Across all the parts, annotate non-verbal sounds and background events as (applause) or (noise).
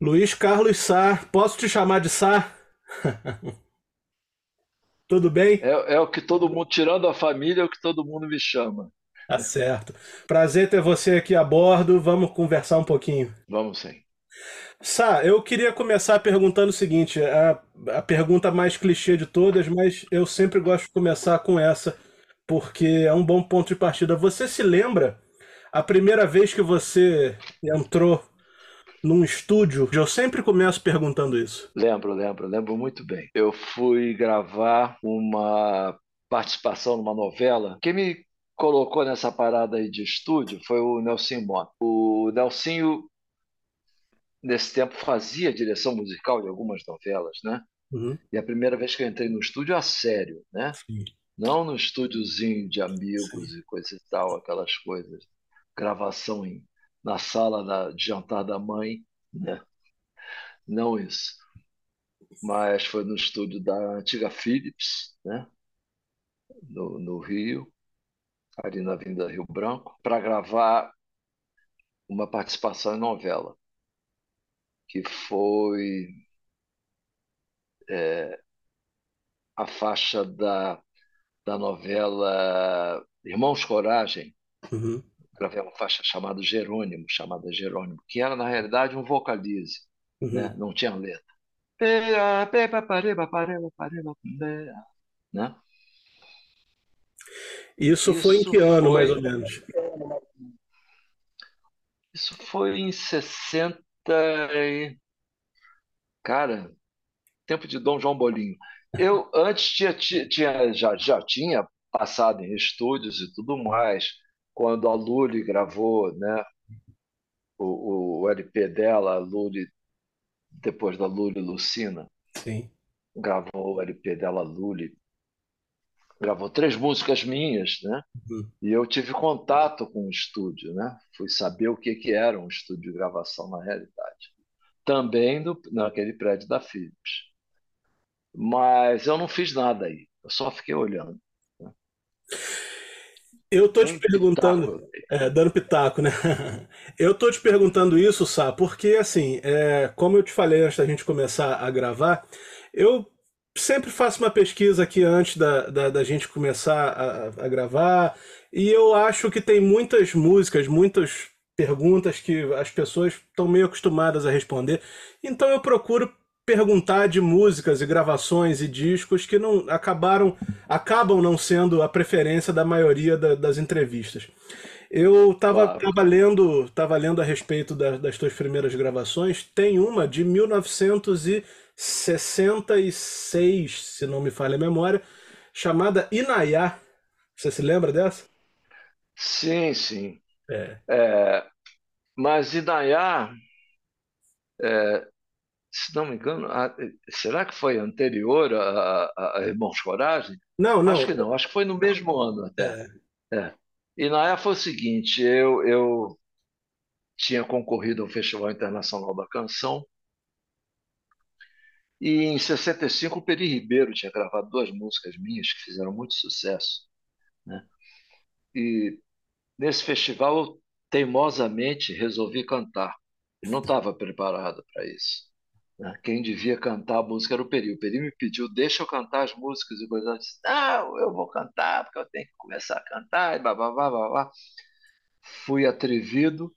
Luiz Carlos Sá, posso te chamar de Sá? (laughs) Tudo bem? É, é o que todo mundo, tirando a família, é o que todo mundo me chama. Tá certo. Prazer ter você aqui a bordo. Vamos conversar um pouquinho. Vamos sim. Sá, eu queria começar perguntando o seguinte: a, a pergunta mais clichê de todas, mas eu sempre gosto de começar com essa, porque é um bom ponto de partida. Você se lembra a primeira vez que você entrou num estúdio? Eu sempre começo perguntando isso. Lembro, lembro, lembro muito bem. Eu fui gravar uma participação numa novela. Quem me colocou nessa parada aí de estúdio foi o Nelson Mota. O Nelsinho nesse tempo fazia direção musical de algumas novelas, né? Uhum. E a primeira vez que eu entrei no estúdio a sério, né? Sim. Não no estúdiozinho de amigos Sim. e coisa e tal, aquelas coisas. Gravação em, na sala da, de jantar da mãe, né? Não isso. Mas foi no estúdio da antiga Philips, né? No, no Rio, ali na Avenida Rio Branco, para gravar uma participação em novela que foi é, a faixa da, da novela Irmãos Coragem. Uhum. Gravei uma faixa chamada Jerônimo, chamada Jerônimo, que era, na realidade, um vocalize, Uhum. né? não tinha letra. Né? Isso foi em Isso que ano, mais ou menos? Isso foi em 60 e... Cara, tempo de Dom João Bolinho. Eu antes tinha, tinha, já, já tinha passado em estúdios e tudo mais, quando a Lully gravou né, o, o LP dela, a Lully, depois da Lully Lucina, Sim. gravou o LP dela, Lully, gravou três músicas minhas, né? Uhum. E eu tive contato com o estúdio, né? Fui saber o que, que era um estúdio de gravação na realidade. Também do, naquele prédio da Philips. Mas eu não fiz nada aí. Eu só fiquei olhando. Eu tô te perguntando, é, dando pitaco, né? (laughs) Eu tô te perguntando isso, Sá, porque assim, é, como eu te falei antes da gente começar a gravar, eu sempre faço uma pesquisa aqui antes da, da, da gente começar a, a gravar, e eu acho que tem muitas músicas, muitas perguntas que as pessoas estão meio acostumadas a responder. Então eu procuro perguntar de músicas e gravações e discos que não acabaram acabam não sendo a preferência da maioria da- das entrevistas. Eu estava Claro. tava lendo, tava lendo a respeito da- das tuas primeiras gravações. Tem uma de 1966, se não me falha a memória, chamada Inayá. Você se lembra dessa? Sim, sim. É. É, mas Inayá, se não me engano, a- será que foi anterior a, a- Irmãos Coragem? Não, não. Acho que não, acho que foi no mesmo ano até. É. É. E na época foi o seguinte, eu, eu tinha concorrido ao Festival Internacional da Canção e em 65 o Peri Ribeiro tinha gravado duas músicas minhas que fizeram muito sucesso, né? E nesse festival eu teimosamente resolvi cantar. Eu não estava preparado para isso. Né? Quem devia cantar a música era o Peri. O Peri me pediu, deixa eu cantar as músicas e coisas. Eu disse, não, eu vou cantar porque eu tenho que começar a cantar e blá, blá. Fui atrevido,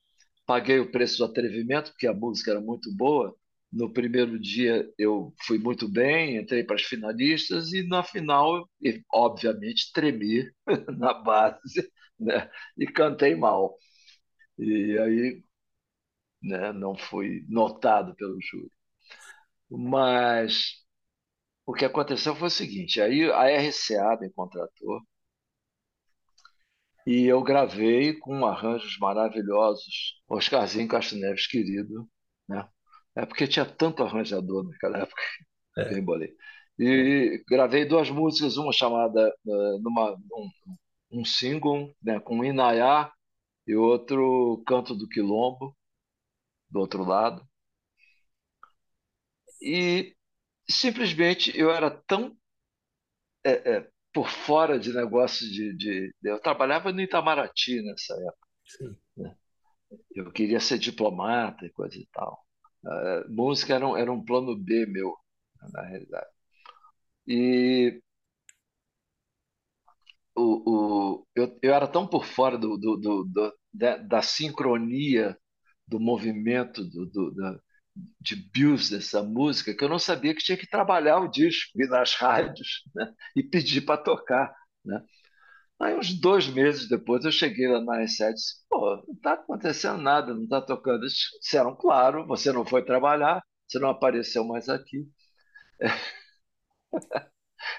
paguei o preço do atrevimento, porque a música era muito boa. No primeiro dia eu fui muito bem, entrei para as finalistas e na final, obviamente, tremi (laughs) na base, né? E cantei mal. E aí, né, não fui notado pelo júri. Mas o que aconteceu foi o seguinte: aí a RCA me contratou e eu gravei com arranjos maravilhosos, Oscarzinho Castro Neves, querido, né? É porque tinha tanto arranjador naquela época que eu É. embolei. E gravei duas músicas, uma chamada eh, numa, um, um single, né, com Inayá e outro Canto do Quilombo, do outro lado. E simplesmente eu era tão é, é, por fora de negócio de, de- Eu trabalhava no Itamaraty nessa época. Sim. Eu queria ser diplomata e coisa e tal. Uh, música era um, era um plano B meu, na realidade. E o, o, eu, eu era tão por fora do, do, do, do da, da, sincronia do movimento do, do, da, de business da música que eu não sabia que tinha que trabalhar o disco, ir nas (laughs) rádios né? e pedir para tocar. Né? Aí, uns dois meses depois, eu cheguei lá na R7 e disse: pô, não está acontecendo nada, não está tocando. Eles disseram: claro, você não foi trabalhar, você não apareceu mais aqui. (laughs)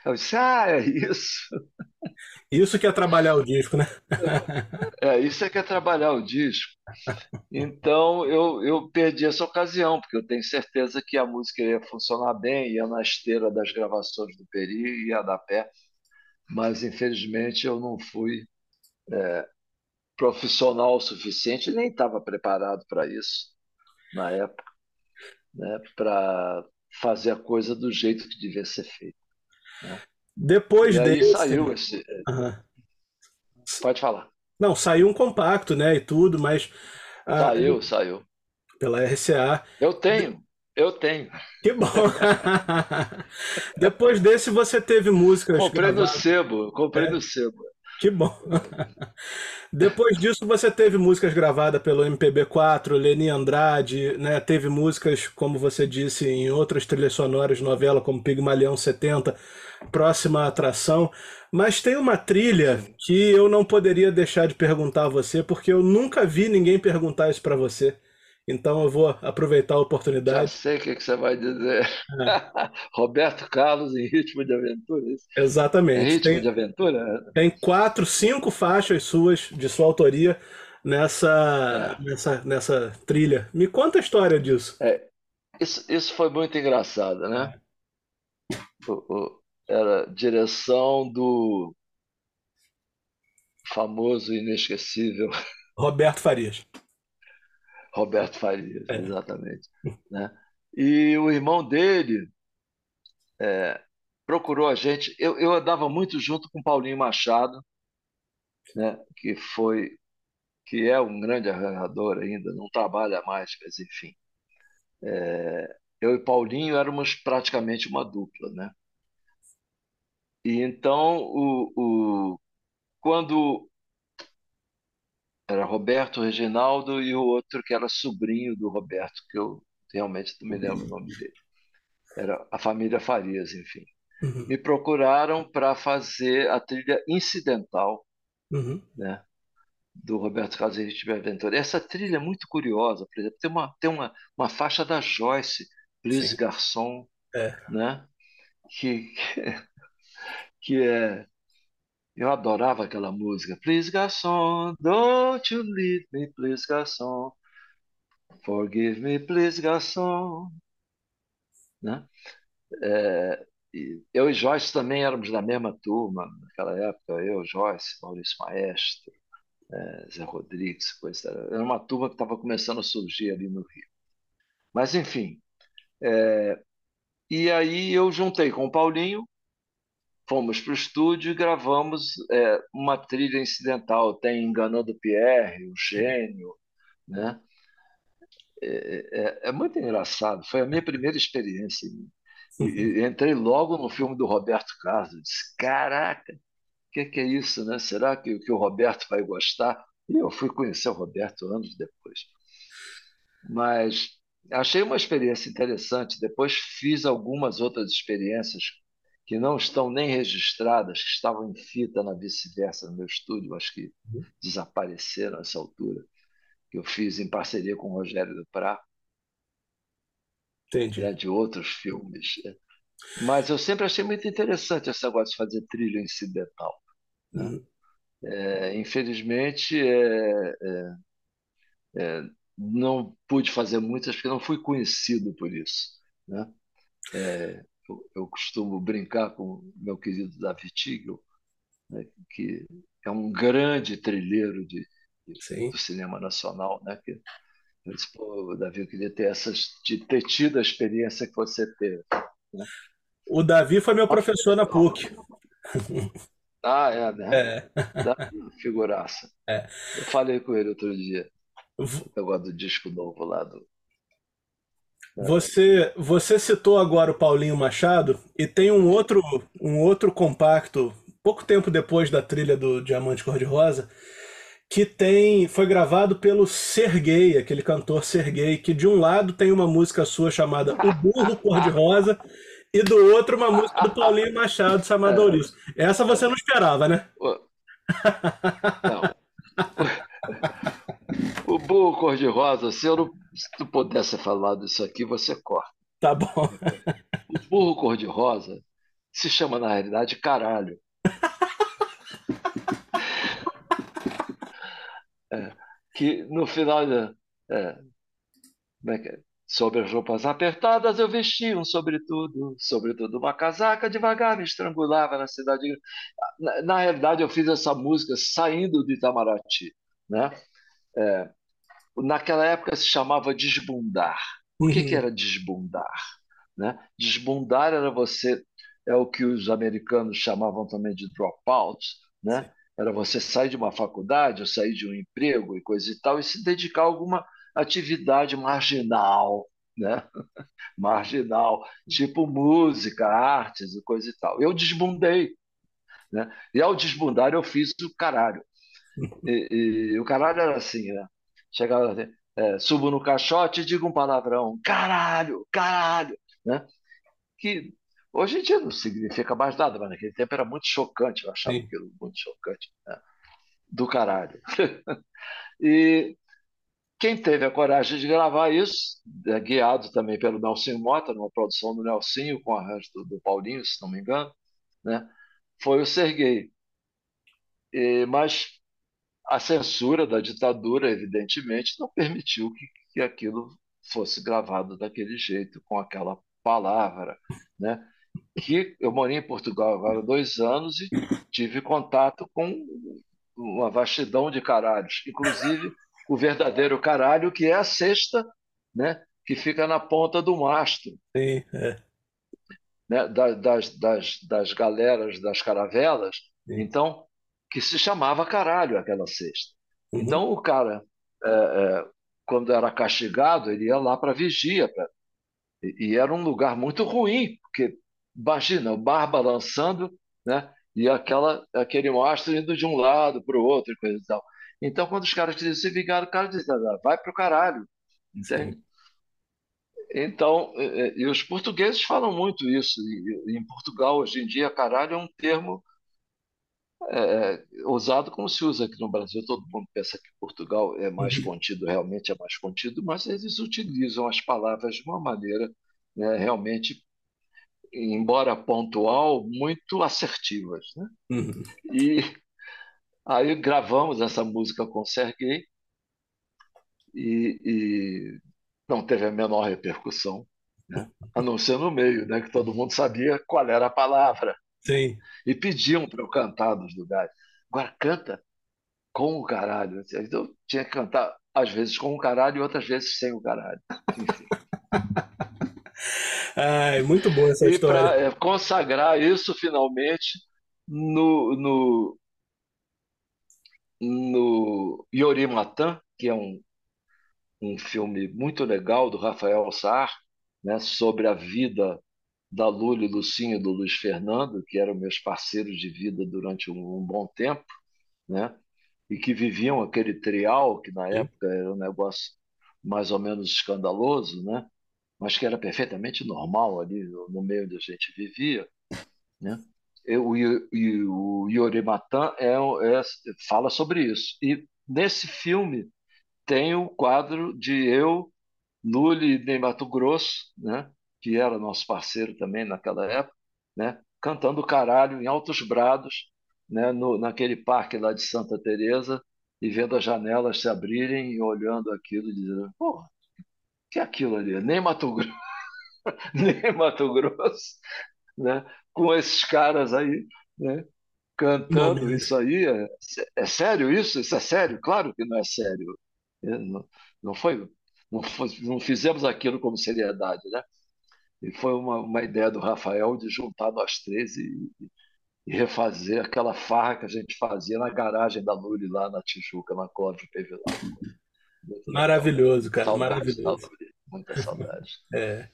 Eu disse: ah, é isso. Isso que é trabalhar o disco, né? É, isso é que é trabalhar o disco. Então eu, eu perdi essa ocasião, porque eu tenho certeza que a música ia funcionar bem, ia na esteira das gravações do Peri, ia dar pé. Mas infelizmente eu não fui é, profissional o suficiente, nem estava preparado para isso na época, né, para fazer a coisa do jeito que devia ser feita. Depois e aí desse. saiu esse. Uhum. Pode falar. Não, saiu um compacto, né? E tudo, mas. Ah, saiu, saiu. Pela RCA. Eu tenho, eu tenho. Que bom! (laughs) Depois desse você teve músicas. Comprei gravadas. no sebo, comprei é. no sebo. Que bom. (laughs) Depois disso, você teve músicas gravadas pelo MPB4, Leni Andrade, né? Teve músicas, como você disse, em outras trilhas sonoras, novela como Pigmalião 70, Próxima Atração. Mas tem uma trilha que eu não poderia deixar de perguntar a você, porque eu nunca vi ninguém perguntar isso para você. Então eu vou aproveitar a oportunidade. Já sei o que, você vai dizer. É. (laughs) Roberto Carlos em Ritmo de Aventura. Exatamente. Em ritmo tem, de Aventura? Tem quatro, cinco faixas suas, de sua autoria, nessa, é. nessa, nessa trilha. Me conta a história disso. É, isso, isso foi muito engraçado, né? O, o, era direção do famoso e inesquecível (laughs) Roberto Farias. Roberto Farias, é. exatamente. (laughs) Né? E o irmão dele é, procurou a gente. Eu, eu andava muito junto com Paulinho Machado, né? que foi que é um grande arranjador ainda, não trabalha mais, mas enfim. É, eu e Paulinho éramos praticamente uma dupla, né? E então, o, o, quando era Roberto Reginaldo e o outro que era sobrinho do Roberto, que eu realmente não me lembro o nome dele. Era a família Farias, enfim. Uhum. Me procuraram para fazer a trilha incidental uhum. né, do Roberto de Aventura. Essa trilha é muito curiosa, por exemplo, tem uma, tem uma, uma faixa da Joyce, Please Sim. Garçom, é. né, que, que é eu adorava aquela música. Please, garçom, don't you leave me, please, garçom. Forgive me, please, garçom. Né? É, eu e Joyce também éramos da mesma turma naquela época. Eu, Joyce, Maurício Maestro, é, Zé Rodrigues, coisa. Era uma turma que estava começando a surgir ali no Rio. Mas, enfim. É, e aí eu juntei com o Paulinho fomos para o estúdio e gravamos é, uma trilha incidental. Tem Enganando Pierre, o Gênio, né? É, é, é, muito engraçado. Foi a minha primeira experiência. E, e entrei logo no filme do Roberto Carlos. Disse: Caraca, o que, que, é isso, né? Será que, que o Roberto vai gostar? E eu fui conhecer o Roberto anos depois. Mas achei uma experiência interessante. Depois fiz algumas outras experiências que não estão nem registradas, que estavam em fita na vice-versa no meu estúdio, acho que uhum. desapareceram nessa altura, que eu fiz em parceria com o Rogério Duprá, Entendi. Né, de outros filmes. Né. Mas eu sempre achei muito interessante esse negócio de fazer trilha incidental. Né? Uhum. É, infelizmente, é, é, é, não pude fazer muitas porque não fui conhecido por isso. Né? Eu, eu costumo brincar com meu querido Davi Tigel, né, que é um grande trilheiro de, de do cinema nacional, né? Que, eu disse, pô, Davi, eu queria ter essas, de ter tido a experiência que você teve. Né? O Davi foi meu professor na PUC. (laughs) Ah, é, né? É. figuraça. É. Eu falei com ele outro dia. Eu gosto do disco novo lá do Você, você citou agora o Paulinho Machado e tem um outro, um outro compacto, pouco tempo depois da trilha do Diamante Cor-de-Rosa, que tem foi gravado pelo Serguei, aquele cantor Serguei, que de um lado tem uma música sua chamada O Burro Cor-de-Rosa e do outro uma música do Paulinho Machado chamada é. Ouriço. Essa você não esperava, né? Não. (laughs) O burro cor-de-rosa, se, eu não, se tu pudesse falar disso aqui, você corta. Tá bom. (laughs) O burro cor-de-rosa se chama, na realidade, caralho. É, que no final. É, como é que é? Sobre as roupas apertadas eu vesti um sobretudo, sobretudo uma casaca, devagar me estrangulava na cidade. Na, na realidade, eu fiz essa música saindo de Itamaraty. Né? É, naquela época se chamava desbundar. O que, que uhum. era desbundar? Né? Desbundar era você, é o que os americanos chamavam também de dropouts, né? Era você sair de uma faculdade, ou sair de um emprego e coisa e tal, e se dedicar a alguma atividade marginal, né? (laughs) marginal, tipo música, artes e coisa e tal. Eu desbundei. Né? E ao desbundar eu fiz o caralho. E, e, e o caralho era assim, né? Chegava assim, é, subo no caixote e digo um palavrão, caralho, caralho, né? Que hoje em dia não significa mais nada, mas naquele tempo era muito chocante, eu achava Sim. aquilo muito chocante, né? do caralho. (laughs) e quem teve a coragem de gravar isso, é, guiado também pelo Nelson Mota, numa produção do Nelsinho com arranjo do, do Paulinho, se não me engano, né? foi o Serguei. E, mas a censura da ditadura, evidentemente, não permitiu que, que aquilo fosse gravado daquele jeito, com aquela palavra, né? Que eu morei em Portugal agora há dois anos e tive contato com uma vastidão de caralhos, inclusive o verdadeiro caralho, que é a cesta, né? Que fica na ponta do mastro. Sim, é. Né, das, das, das galeras das caravelas. Sim. Então, que se chamava caralho aquela cesta. Uhum. Então o cara, é, é, quando era castigado, ele ia lá para vigia. Pra... E, e, era um lugar muito ruim, porque imagina o bar balançando, né? E aquela, aquele mastro indo de um lado para o outro e coisa e tal. Então, quando os caras se vingar, o cara dizia, vai para o caralho. Entende? Então, e, e, os portugueses falam muito isso. Em Portugal, hoje em dia, caralho é um termo é, é, usado como se usa aqui no Brasil. Todo mundo pensa que Portugal é mais uhum. contido, realmente é mais contido, mas eles utilizam as palavras de uma maneira né, realmente, embora pontual, muito assertivas. Né? Uhum. E aí gravamos essa música com o Serguei e, e não teve a menor repercussão, né? a não ser no meio, né, que todo mundo sabia qual era a palavra. Sim. E pediam para eu cantar nos lugares. Agora canta com o caralho. Então eu tinha que cantar, às vezes, com o caralho e outras vezes sem o caralho. Enfim. (laughs) Ai, muito boa essa e história. E para é, consagrar isso finalmente no, no, no Yori Matan, que é um, um filme muito legal do Rafael Sar, né, sobre a vida da Lula e Lucinho e do Luiz Fernando, que eram meus parceiros de vida durante um, um bom tempo, né? e que viviam aquele trial, que na época era um negócio mais ou menos escandaloso, né? mas que era perfeitamente normal ali no meio onde a gente vivia. Né? E, o, e, o Yori Matan é, é, fala sobre isso. E nesse filme tem o quadro de eu, Lula e Mato Grosso, né? Que era nosso parceiro também naquela época, né? cantando caralho em altos brados, né? No, naquele parque lá de Santa Teresa e vendo as janelas se abrirem e olhando aquilo e dizendo, pô, que é aquilo ali? Nem Mato Grosso, (laughs) nem Mato Grosso, né? com esses caras aí, né? cantando isso aí. É, é, sério isso? Isso é sério? Claro que não é sério. É, não, não foi, não, foi, não fizemos aquilo como seriedade, né? E foi uma, uma ideia do Rafael de juntar nós três e, e, refazer aquela farra que a gente fazia na garagem da Luri lá na Tijuca, na Cláudio Pevilá. Maravilhoso, cara, maravilhoso. muita saudade. (laughs) É.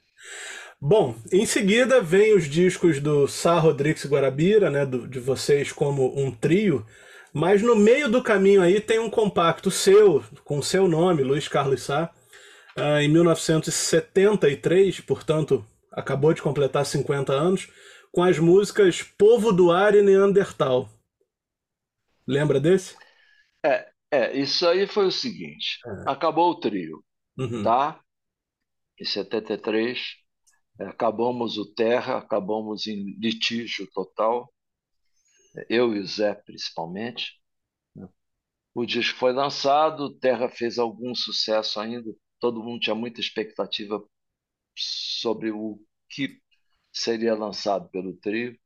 Bom, em seguida vem os discos do Sá Rodrigues Guarabira, né, do, de vocês como um trio, mas no meio do caminho aí tem um compacto seu, com seu nome, Luiz Carlos Sá, uh, em 1973, portanto, acabou de completar 50 anos, com as músicas Povo do Ar e Neandertal. Lembra desse? É, é isso aí foi o seguinte: é. acabou o trio, uhum. tá? Em 73, é, acabamos o Terra, acabamos em litígio total, eu e o Zé principalmente. Né? O disco foi lançado, Terra fez algum sucesso ainda, todo mundo tinha muita expectativa sobre o que seria lançado pelo trio.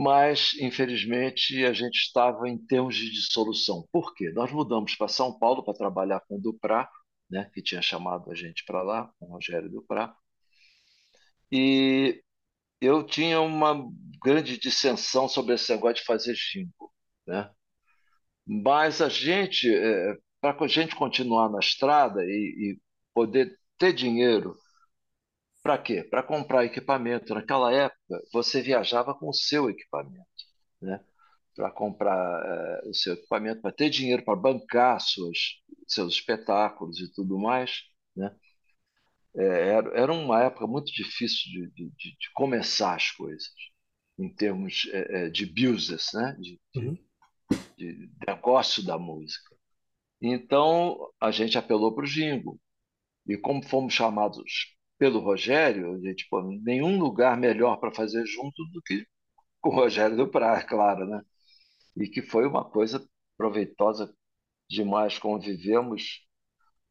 Mas, infelizmente, a gente estava em termos de dissolução. Por quê? Nós mudamos para São Paulo para trabalhar com o Duprá, né, que tinha chamado a gente para lá, com o Rogério Duprá. E eu tinha uma grande dissensão sobre esse negócio de fazer jingle. Né? Mas a gente, é, para a gente continuar na estrada e, e poder ter dinheiro para quê? Para comprar equipamento. Naquela época, você viajava com o seu equipamento, né? Para comprar é, o seu equipamento, para ter dinheiro para bancar suas, seus espetáculos e tudo mais, né? É, era, era uma época muito difícil de, de, de começar as coisas, em termos é, de business, né? De, uhum. de, negócio da música. Então, a gente apelou para o Jingo. E como fomos chamados pelo Rogério, gente, pô, nenhum lugar melhor para fazer junto do que com o Rogério do Praia, claro, né? E que foi uma coisa proveitosa demais. Convivemos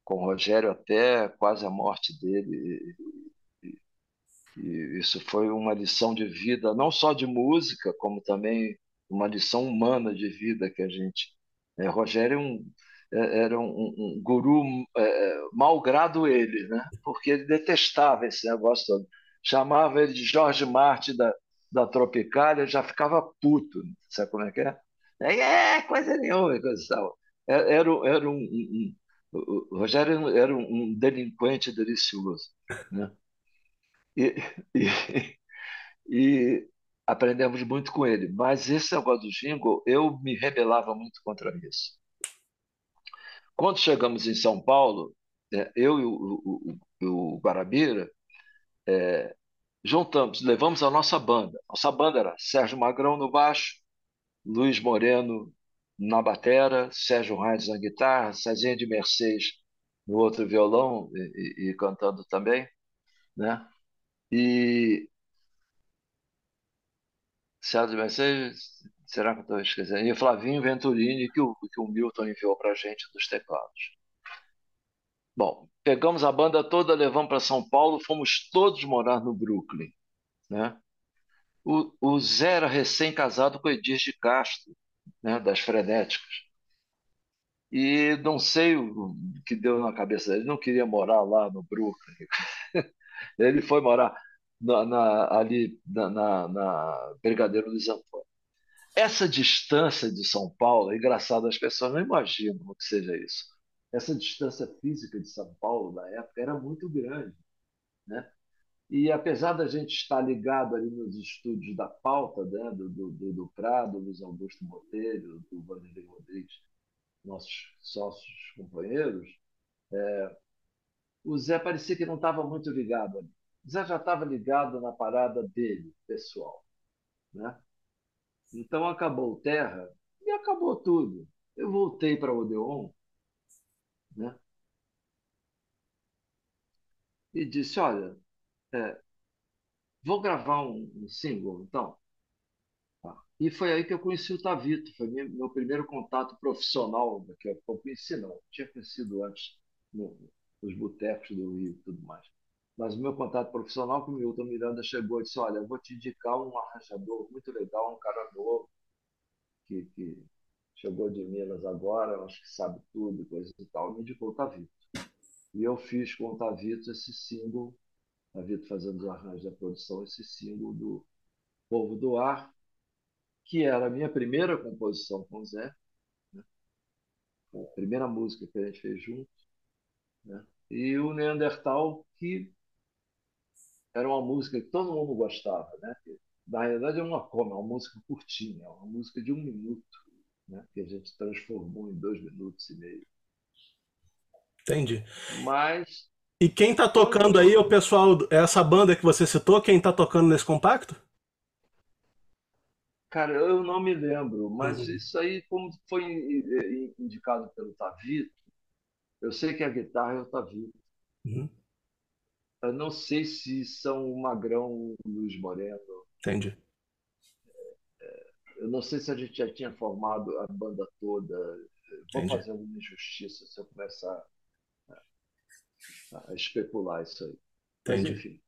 com o Rogério até quase a morte dele. E, e, isso foi uma lição de vida, não só de música, como também uma lição humana de vida que a gente. É, Rogério é um era um, um guru é, malgrado ele, né? porque ele detestava esse negócio todo. Chamava ele de Jorge Martin da, da Tropicália, já ficava puto, sabe como é que é? É, coisa nenhuma, coisa tal. Era, era um, um, um, o Rogério era um, delinquente delicioso, né? E, e, e, aprendemos muito com ele. Mas esse negócio do jingle, eu me rebelava muito contra isso. Quando chegamos em São Paulo, é, eu e o, o, o Guarabira é, juntamos, levamos a nossa banda. Nossa banda era Sérgio Magrão no baixo, Luiz Moreno na batera, Sérgio Reis na guitarra, Cezinha de Mercedes no outro violão e, e, e cantando também, né? E Sérgio de Mercedes Será que eu estou esquecendo? E o Flavinho Venturini, que o, que o Milton enviou para a gente dos teclados. Bom, pegamos a banda toda, levamos para São Paulo, fomos todos morar no Brooklyn. Né? O, o Zé era recém-casado com Edir de Castro, né, das Frenéticas. E não sei o que deu na cabeça dele, não queria morar lá no Brooklyn. (laughs) Ele foi morar na, na, ali na, na, na Brigadeiro Luiz Antônio. Essa distância de São Paulo, é engraçado, as pessoas não imaginam o que seja isso. Essa distância física de São Paulo da época era muito grande. Né? E apesar da gente estar ligado ali nos estúdios da pauta, né? do, do, do Prado, Luiz Augusto Botelho, do Vanderlei Rodrigues, nossos sócios companheiros, é, o Zé parecia que não estava muito ligado ali. O Zé já estava ligado na parada dele, pessoal. Né? Então acabou Terra e acabou tudo. Eu voltei para o Odeon né? e disse: Olha, é, vou gravar um, um single, então. Tá. E foi aí que eu conheci o Tavito, foi meu, meu primeiro contato profissional, que eu conheci, não, tinha conhecido antes no, nos botecos do Rio e tudo mais. Mas o meu contato profissional com o Milton Miranda chegou e disse: Olha, eu vou te indicar um arranjador muito legal, um cara novo, que, que chegou de Minas agora, acho que sabe tudo, coisa e tal. Me indicou o Tavito. E eu fiz com o Tavito esse single, Tavito fazendo os arranjos da produção, esse single do Povo do Ar, que era a minha primeira composição com o Zé, né? a primeira música que a gente fez junto. Né? E o Neandertal, que era uma música que todo mundo gostava, né? Na realidade é uma como, é uma música curtinha, é uma música de um minuto, né? Que a gente transformou em dois minutos e meio. Entendi. Mas e quem tá tocando aí, o pessoal, essa banda que você citou, quem tá tocando nesse compacto? Cara, eu não me lembro, mas uhum. isso aí, como foi indicado pelo Tavito, eu sei que a guitarra é o Tavito. Uhum. Eu não sei se são o Magrão o Luiz Moreno. Entendi. Eu não sei se a gente já tinha formado a banda toda. Vou Entendi. fazer alguma injustiça se eu começar a especular isso aí. Mas, enfim,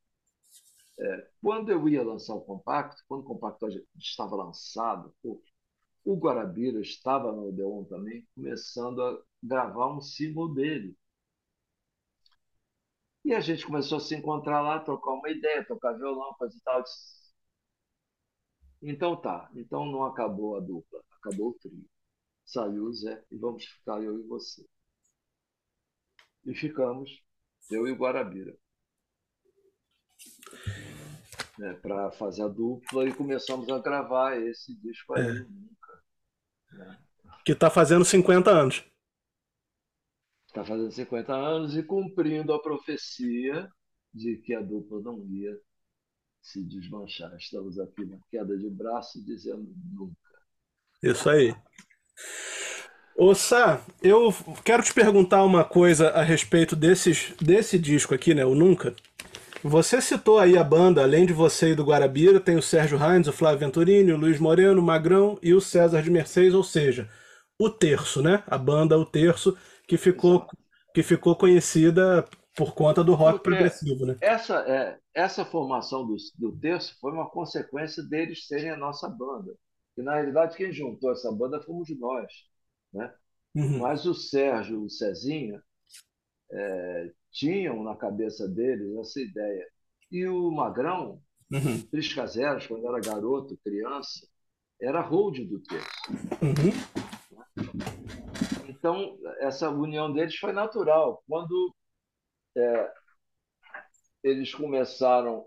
é, quando eu ia lançar o compacto, quando o compacto estava lançado, o Guarabira estava no Odeon também, começando a gravar um single dele. E a gente começou a se encontrar lá, trocar uma ideia, tocar violão, coisa e tal. Então tá, então não acabou a dupla, acabou o trio. Saiu o Zé e vamos ficar eu e você. E ficamos eu e o Guarabira. Né, para fazer a dupla e começamos a gravar esse disco aí, é. nunca. Né? Que está fazendo 50 anos. Está fazendo 50 anos e cumprindo a profecia de que a dupla não ia se desmanchar. Estamos aqui na queda de braço dizendo nunca. Isso aí. Ô Sá, eu quero te perguntar uma coisa a respeito desses, desse disco aqui, né? O Nunca. Você citou aí a banda, além de você e do Guarabira, tem o Sérgio Heinz, o Flávio Venturini, o Luiz Moreno, o Magrão e o César de Mercedes, ou seja, o Terço, né? A banda O Terço, que ficou, que ficou conhecida por conta do rock Porque progressivo, né? Essa, é, essa formação do, do Terço foi uma consequência deles serem a nossa banda. E, na realidade, quem juntou essa banda fomos nós. Né? Uhum. Mas o Sérgio, o Cezinha, é, tinham na cabeça deles essa ideia. E o Magrão, uhum. Tris Caseros, quando era garoto, criança, era hold do texto. Uhum. Então, essa união deles foi natural. Quando é, eles começaram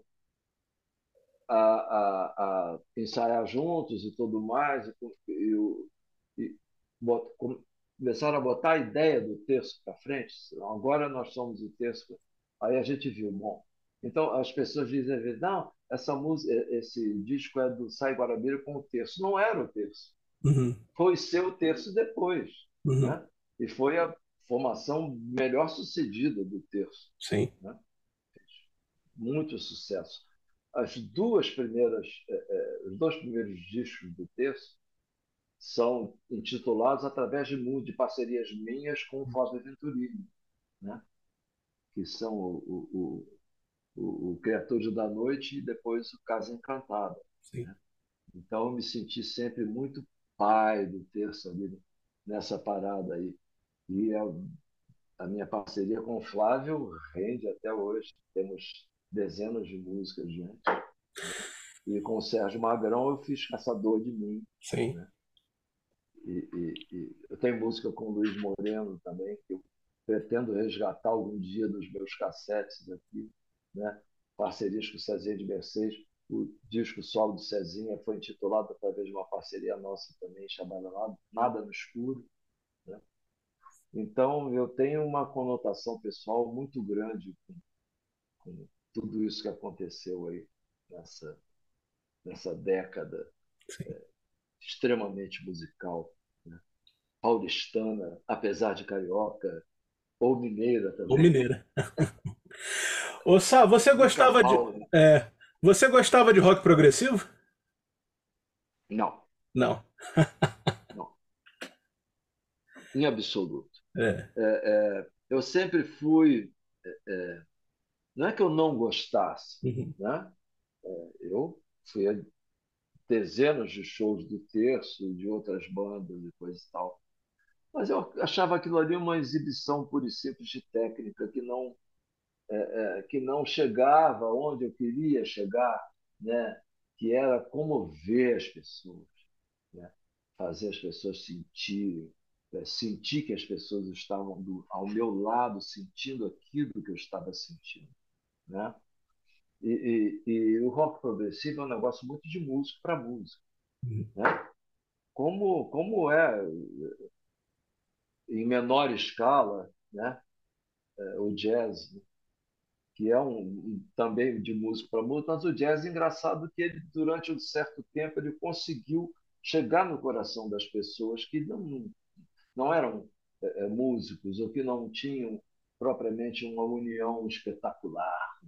a, a, a, ensaiar juntos e tudo mais, e, e, começaram a botar a ideia do texto para frente. Agora nós somos o texto. Aí a gente viu, bom. Então as pessoas dizem, não, essa música, esse disco é do Sai Guarabira com o terço. Não era o terço. Uhum. Foi ser o terço depois. Uhum. Né? E foi a formação melhor sucedida do terço. Sim. Né? Muito sucesso. As duas primeiras, eh, eh, os dois primeiros discos do terço são intitulados através de, de parcerias minhas com o Fábio Venturini, né? que são o, o, o, o Criatura da Noite e depois o Casa Encantada. Né? Então eu me senti sempre muito pai do terço ali nessa parada aí. E a, a minha parceria com o Flávio rende até hoje. Temos dezenas de músicas juntos. Né? E com o Sérgio Magrão eu fiz Caçador de Mim. Sim. Né? E, e, e, eu tenho música com o Luiz Moreno também, que eu pretendo resgatar algum dia dos meus cassetes aqui, né? parcerias com o Cezinha de Mercedes. O disco solo do Cezinha foi intitulado através de uma parceria nossa também, chamada Nada no Escuro. Né? Então, eu tenho uma conotação pessoal muito grande com, com tudo isso que aconteceu aí nessa, nessa década. É, extremamente musical, né? paulistana, apesar de carioca, ou mineira também. Ou mineira. (laughs) Ô Sá, você gostava de. Né? É, você gostava de rock progressivo? Não. Não. (laughs) não. Em absoluto. É. É, é, eu sempre fui. É, é, não é que eu não gostasse, uhum. né? É, eu fui dezenas de shows do Terço de outras bandas e coisa e tal. Mas eu achava aquilo ali uma exibição pura e simples de técnica que não é, é, que não chegava onde eu queria chegar, né? que era comover as pessoas, né? fazer as pessoas sentirem é, senti que as pessoas estavam do, ao meu lado sentindo aquilo que eu estava sentindo, né? E, e, e o rock progressivo é um negócio muito de músico para músico, uhum. né? Como como é em menor escala, né? É, o jazz, né? Que é um, também de músico para músico, mas o jazz engraçado que ele durante um certo tempo ele conseguiu chegar no coração das pessoas que não não eram é, é, músicos ou que não tinham propriamente uma união espetacular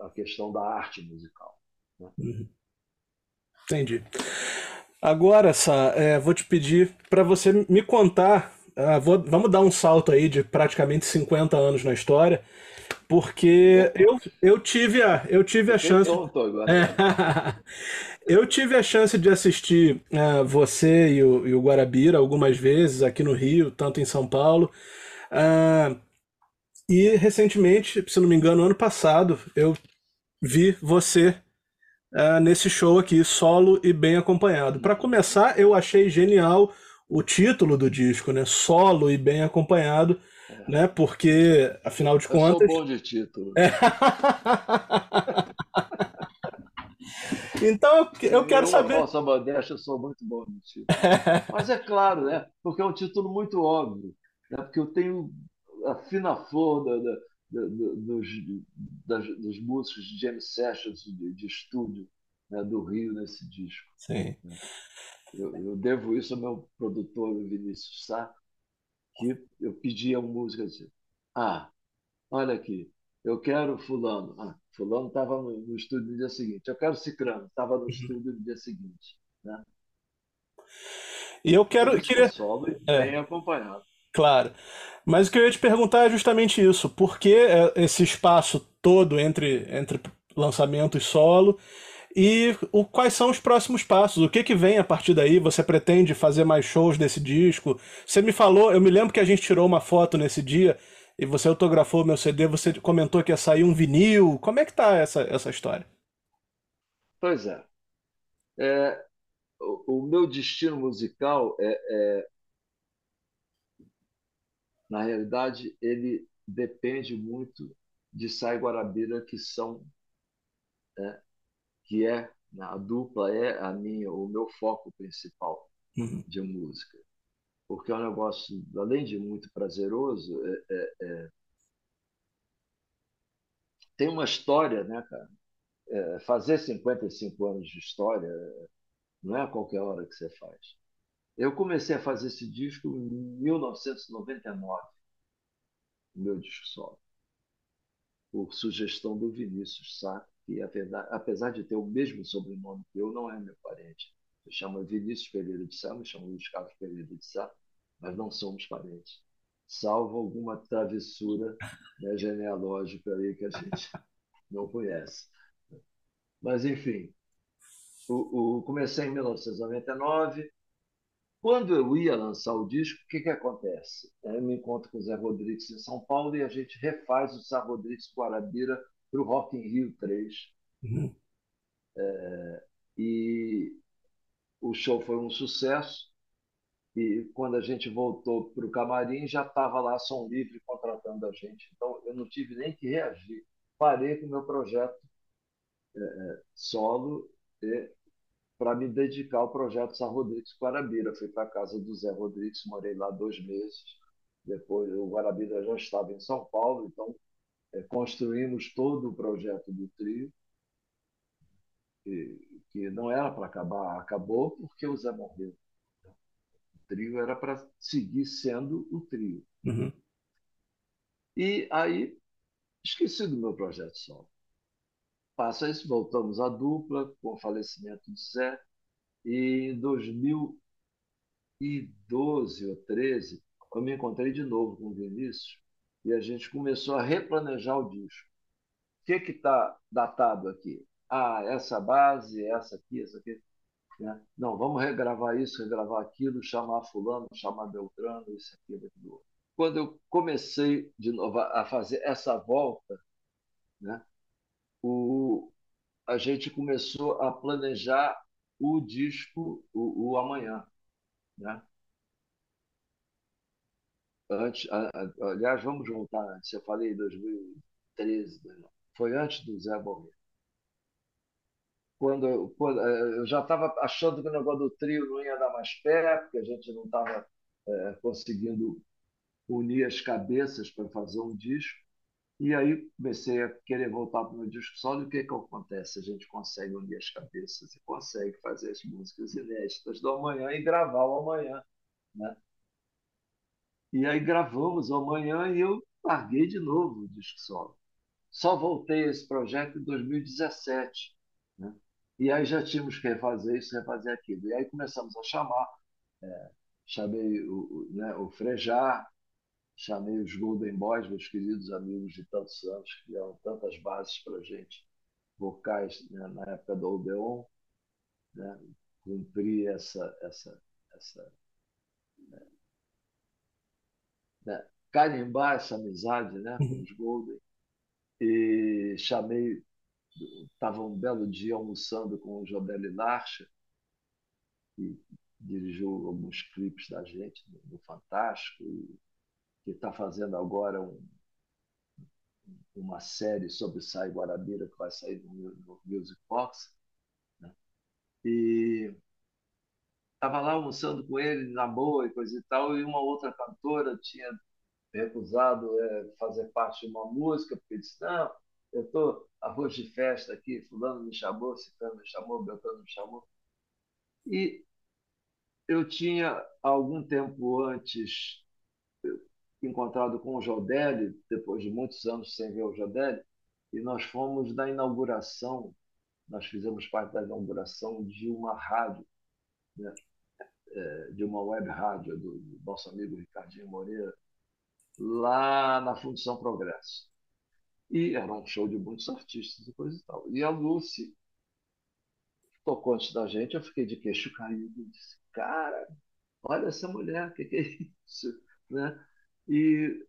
a questão da arte musical. Né? Uhum. Entendi. Agora, Sá, é, vou te pedir para você me contar. Uh, vou, vamos dar um salto aí de praticamente 50 anos na história, porque eu, eu tive a, eu tive a chance. É, (laughs) eu tive a chance de assistir uh, você e o, e o, Guarabira algumas vezes aqui no Rio, tanto em São Paulo. Uh, e recentemente, se não me engano, ano passado, eu vi você uh, nesse show aqui, solo e bem acompanhado. Para começar, eu achei genial o título do disco, né? Solo e bem acompanhado, é. né? Porque, afinal de eu contas. Eu sou bom de título. É. então, eu quero saber. Nossa modéstia, eu sou muito bom de título. (laughs) Mas é claro, né? Porque é um título muito óbvio. Né? Porque eu tenho a fina flor da, da, da, dos, das, dos músicos de James Sessions de, de estúdio né, do Rio nesse disco. Sim. Eu, eu, devo isso ao meu produtor Vinícius Sá, que eu pedia música assim, ah, olha aqui, eu quero fulano. Ah, fulano estava no, no, estúdio no dia seguinte. Eu quero Cicrano, estava no uhum. estúdio no dia seguinte. Né? E eu quero. Queria... Solo e é. bem acompanhado. Claro. Mas o que eu ia te perguntar é justamente isso. Por que é, esse espaço todo entre, entre lançamento e solo? E o, quais são os próximos passos? O que, que vem a partir daí? Você pretende fazer mais shows desse disco? Você me falou, eu me lembro que a gente tirou uma foto nesse dia e você autografou meu CD, você comentou que ia sair um vinil. Como é que tá essa, essa história? Pois é. é o, o, meu destino musical é, é na realidade, ele depende muito de Sai Guarabira, que são, é, que é a dupla é a minha, o meu foco principal uhum. de música, porque é um negócio além de muito prazeroso, é, é, é... tem uma história, né, cara? É, fazer 55 anos de história não é a qualquer hora que você faz. Eu comecei a fazer esse disco em 1999, o meu disco solo, por sugestão do Vinícius Sá, que apesar de ter o mesmo sobrenome que eu, não é meu parente. Se chama Vinícius Pereira de Sá, me chamo Luiz Carlos Pereira de Sá, mas não somos parentes. Salvo alguma travessura né, genealógica aí que a gente (laughs) não conhece. Mas, enfim, o, o, comecei em 1999, quando eu ia lançar o disco, o que, que acontece? Eu me encontro com o Zé Rodrigues em São Paulo e a gente refaz o Zé Rodrigues Guarabira para o Rock in Rio 3. Uhum. É, e o show foi um sucesso. E quando a gente voltou para o camarim, já estava lá Som Livre contratando a gente. Então eu não tive nem que reagir. Parei com o meu projeto é, é solo e para me dedicar ao projeto Sá Rodrigues Guarabira. Fui para a casa do Zé Rodrigues, morei lá dois meses. Depois o Guarabira já estava em São Paulo, então construímos todo o projeto do trio, que, que não era para acabar, acabou porque o Zé morreu. O trio era para seguir sendo o trio. Uhum. E aí esqueci do meu projeto solo. Passa isso, voltamos à dupla com o falecimento de Zé. E em 2012 ou 13, eu me encontrei de novo com o Vinícius e a gente começou a replanejar o disco. O que está datado aqui? Ah, essa base, essa aqui, essa aqui. Né? Não, vamos regravar isso, regravar aquilo, chamar fulano, chamar Beltrano, isso, aquilo, aquilo. Quando eu comecei de novo a fazer essa volta, né? o, a gente começou a planejar o disco, o, o Amanhã. Né? Antes, aliás, vamos voltar antes. Eu falei em 2013, foi antes do Zé morrer. Quando, quando eh, eu já estava achando que o negócio do trio não ia dar mais pé, porque a gente não estava é, conseguindo unir as cabeças para fazer um disco. E aí comecei a querer voltar para o meu disco solo. E o que, que acontece? A gente consegue unir as cabeças e consegue fazer as músicas inéditas do amanhã e gravar o amanhã. Né? E aí gravamos amanhã e eu larguei de novo o disco solo. Só voltei a esse projeto em 2017. Né? E aí já tínhamos que refazer isso, refazer aquilo. E aí começamos a chamar. É, chamei o, né, o Frejar, chamei os Golden Boys, meus queridos amigos de tantos anos, que deram tantas bases para a gente, vocais né, na época do Odeon, né, cumprir essa, essa, essa né, né, carimbar essa amizade né, com os Golden. E chamei, estava um belo dia almoçando com o Jodeli Larcha, que dirigiu alguns clipes da gente no Fantástico, e que está fazendo agora um, uma série sobre Sai Guarabira, que vai sair no, no Music Box. Né? E estava lá almoçando com ele, na boa e coisa e tal, e uma outra cantora tinha recusado é, fazer parte de uma música, porque disse, não, eu estou arroz de festa aqui, fulano me chamou, ciclano me chamou, beltrano me chamou. E eu tinha, algum tempo antes, encontrado com o Jodelli, depois de muitos anos sem ver o Jodelli, e nós fomos na inauguração, nós fizemos parte da inauguração de uma rádio, né? é, de uma web rádio do, do nosso amigo Ricardinho Moreira, lá na Fundição Progresso. E era um show de muitos artistas e coisa e tal. E a Lucy tocou antes da gente, eu fiquei de queixo caído. Disse, cara, olha essa mulher, o que, que é isso? (laughs) Né? E,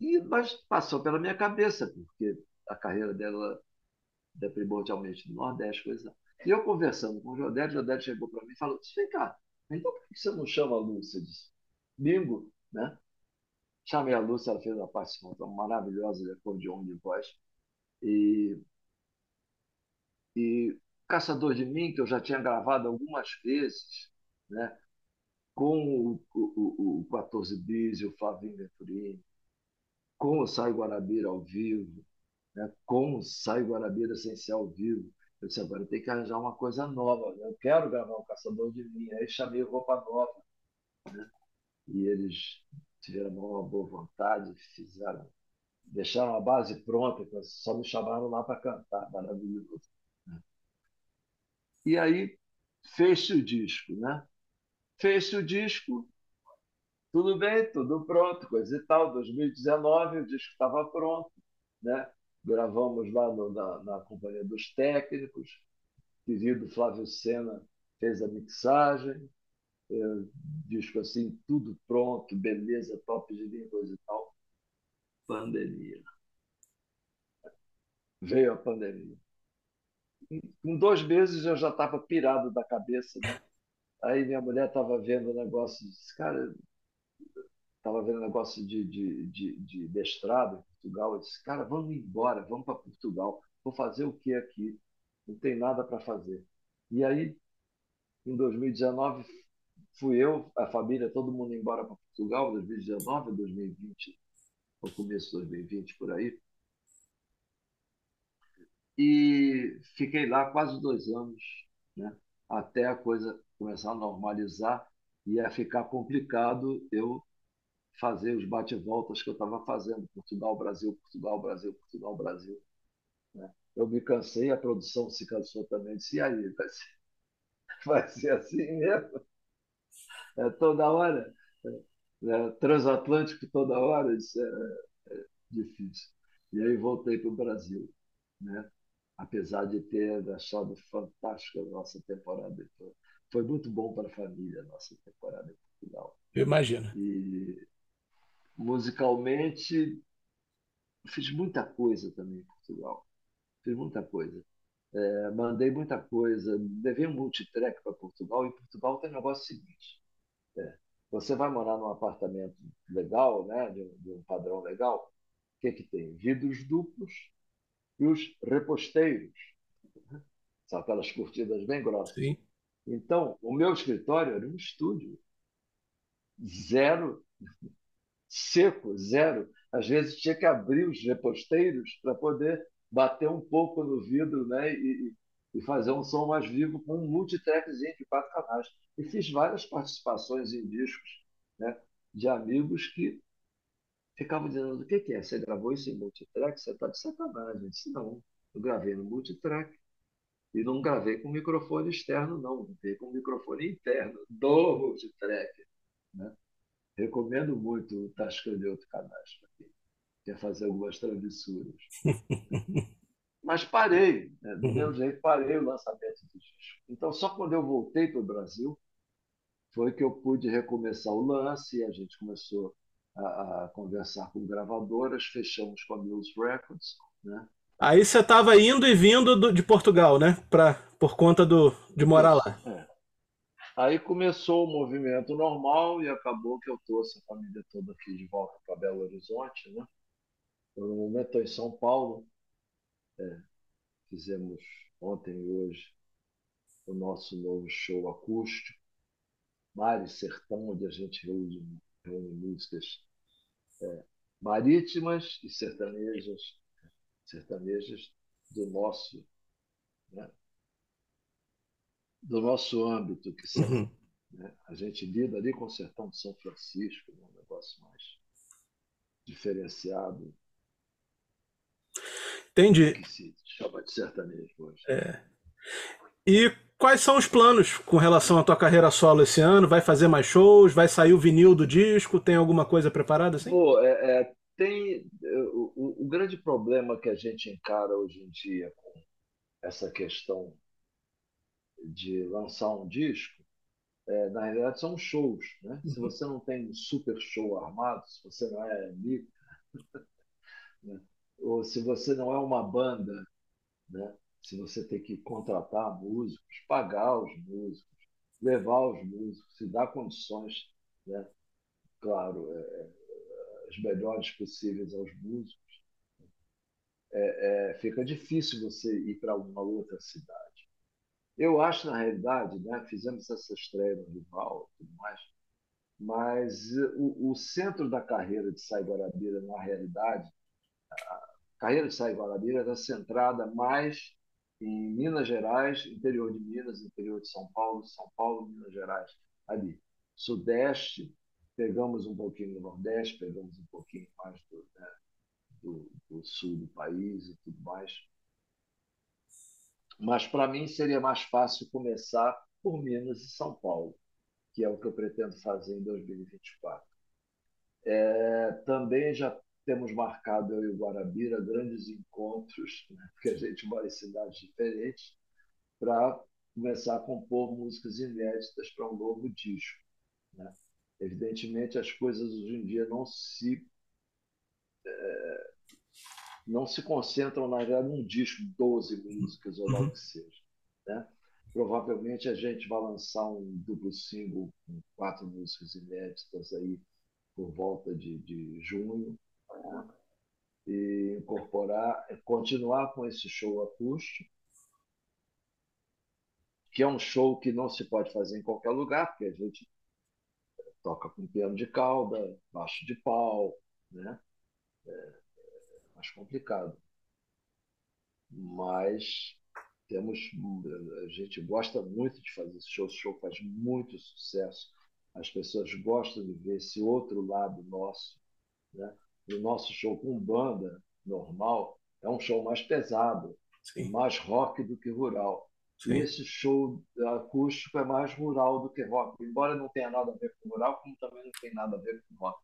e, mas passou pela minha cabeça, porque a carreira dela é primordialmente no Nordeste, coisa. E eu conversando com o Jodete, o Jodete chegou para mim e falou: Vem cá, então por que você não chama a Lúcia? Disse, Bingo, né? Chamei a Lúcia, ela fez uma participação maravilhosa de acordeon de voz. E, e Caçador de Mim, que eu já tinha gravado algumas vezes, né? com o, o, o 14 Bis e o Flavinho Venturini, com o Sai Guarabira ao vivo, né? com o Sai Guarabira sem ser ao vivo. Eu disse, agora tem que arranjar uma coisa nova. Né? Eu quero gravar o Caçador de Mim. Aí chamei Roupa Nova. Né? E eles tiveram uma boa vontade, fizeram, deixaram a base pronta, só me chamaram lá para cantar, maravilhoso. Né? E aí fez-se o disco, né? fez-se o disco, tudo bem, tudo pronto, coisa e tal. 2019 o disco estava pronto, né? Gravamos lá no, na, na companhia dos técnicos. O querido Flávio Sena fez a mixagem, é, disco assim, tudo pronto, beleza, top de coisa e tal. Pandemia. Veio a pandemia. Em dois meses eu já estava pirado da cabeça, né? Aí minha mulher estava vendo negócio, disse, cara, estava vendo negócio de, de, de, de mestrado Portugal. Eu disse, cara, vamos embora, vamos para Portugal. Vou fazer o que aqui? Não tem nada para fazer. E aí, em 2019, fui eu, a família, todo mundo embora para Portugal, 2019, 2020, no começo de 2020, por aí. E fiquei lá quase dois anos, né? até a coisa começar a normalizar, ia ficar complicado eu fazer os bate-voltas que eu estava fazendo, Portugal, Brasil, Portugal, Brasil, Portugal, Brasil. Né? Eu me cansei, a produção se cansou também, disse, e aí, vai ser, (laughs) vai ser assim mesmo? É, toda hora, é, é transatlântico toda hora, isso é, é difícil. E aí voltei para o Brasil, né? apesar de ter achado fantástica a nossa temporada. Foi muito bom para a família a nossa temporada em Portugal. Eu imagino. E musicalmente fiz muita coisa também em Portugal. Fiz muita coisa. É, mandei muita coisa. Levei um multitrack para Portugal e Portugal tem um negócio seguinte. É, você vai morar num apartamento legal, né, de, de um padrão legal, o que, que tem? Vidros duplos e os reposteiros. São aquelas curtidas bem grossas. Sim. Então, o meu escritório era um estúdio. Zero, seco, zero. Às vezes tinha que abrir os reposteiros para poder bater um pouco no vidro né, e, e fazer um som mais vivo com um multitrackzinho de quatro canais. E fiz várias participações em discos né, de amigos que ficavam dizendo: o que, que é? Você gravou isso em multitrack? Você está de sacanagem. Eu disse: não, eu gravei no multitrack. E não gravei com microfone externo, não. Gravei com microfone interno do multitrack. Né? Recomendo muito o Tascam de outro canais para quem quer fazer algumas travessuras. (laughs) Mas parei, né? do uhum. mesmo jeito, parei o lançamento do disco. Então, só quando eu voltei para o Brasil foi que eu pude recomeçar o lance, e a gente começou a, a conversar com gravadoras, fechamos com a Mills Records, né? Aí você estava indo e vindo do, de Portugal, né? Pra, por conta do, de morar lá. É. Aí começou o movimento normal e acabou que eu trouxe a família toda aqui de volta para Belo Horizonte, né? Eu, no momento estou em São Paulo. É, fizemos ontem e hoje o nosso novo show acústico, Mar e Sertão, onde a gente reúne, reúne músicas é, marítimas e sertanejas, sertanejas do nosso, né, do nosso âmbito, que são, uhum. né, a gente lida ali com o sertão de São Francisco, né, um negócio mais diferenciado. Entendi. Que se chama de sertanejo hoje. É. E quais são os planos com relação à tua carreira solo esse ano? Vai fazer mais shows? Vai sair o vinil do disco? Tem alguma coisa preparada assim? Pô, é, é, tem o, o, grande problema que a gente encara hoje em dia com essa questão de lançar um disco, é, na realidade são shows, né? Se uhum. você não tem um super show armado, se você não é amigo, (laughs) né? ou se você não é uma banda, né? Se você tem que contratar músicos, pagar os músicos, levar os músicos, se dar condições, né? Claro, é, é as melhores possíveis aos músicos, é, é, fica difícil você ir para uma outra cidade. Eu acho, na realidade, né, fizemos essa estreia no rival e tudo mais, mas o, o, centro da carreira de Sai Guarabira, na realidade, a carreira de Sai Guarabira era centrada mais em Minas Gerais, interior de Minas, interior de São Paulo, São Paulo, Minas Gerais, ali. Sudeste, pegamos um pouquinho do Nordeste, pegamos um pouquinho mais do, né, do, do sul do país e tudo mais. Mas para mim seria mais fácil começar por Minas e São Paulo, que é o que eu pretendo fazer em 2024. É, também já temos marcado eu e o Guarabira grandes encontros, né, (laughs) porque a gente mora em cidades diferentes, para começar a compor músicas inéditas para um novo disco. Né? Evidentemente, as coisas hoje em dia não se é, não se concentram na verdade num disco de 12 músicas ou logo que seja. Né? Provavelmente a gente vai lançar um duplo single com quatro músicas inéditas aí por volta de, de junho né? e incorporar, continuar com esse show acústico que é um show que não se pode fazer em qualquer lugar, porque a gente toca com piano de cauda, baixo de pau, né? É mais complicado. Mas temos, a gente gosta muito de fazer esse show, esse show faz muito sucesso. As pessoas gostam de ver esse outro lado nosso, né? O nosso show com banda normal é um show mais pesado, Sim. mais rock do que rural. Sim. esse show acústico é mais rural do que rock, embora não tenha nada a ver com rural, como também não tem nada a ver com rock,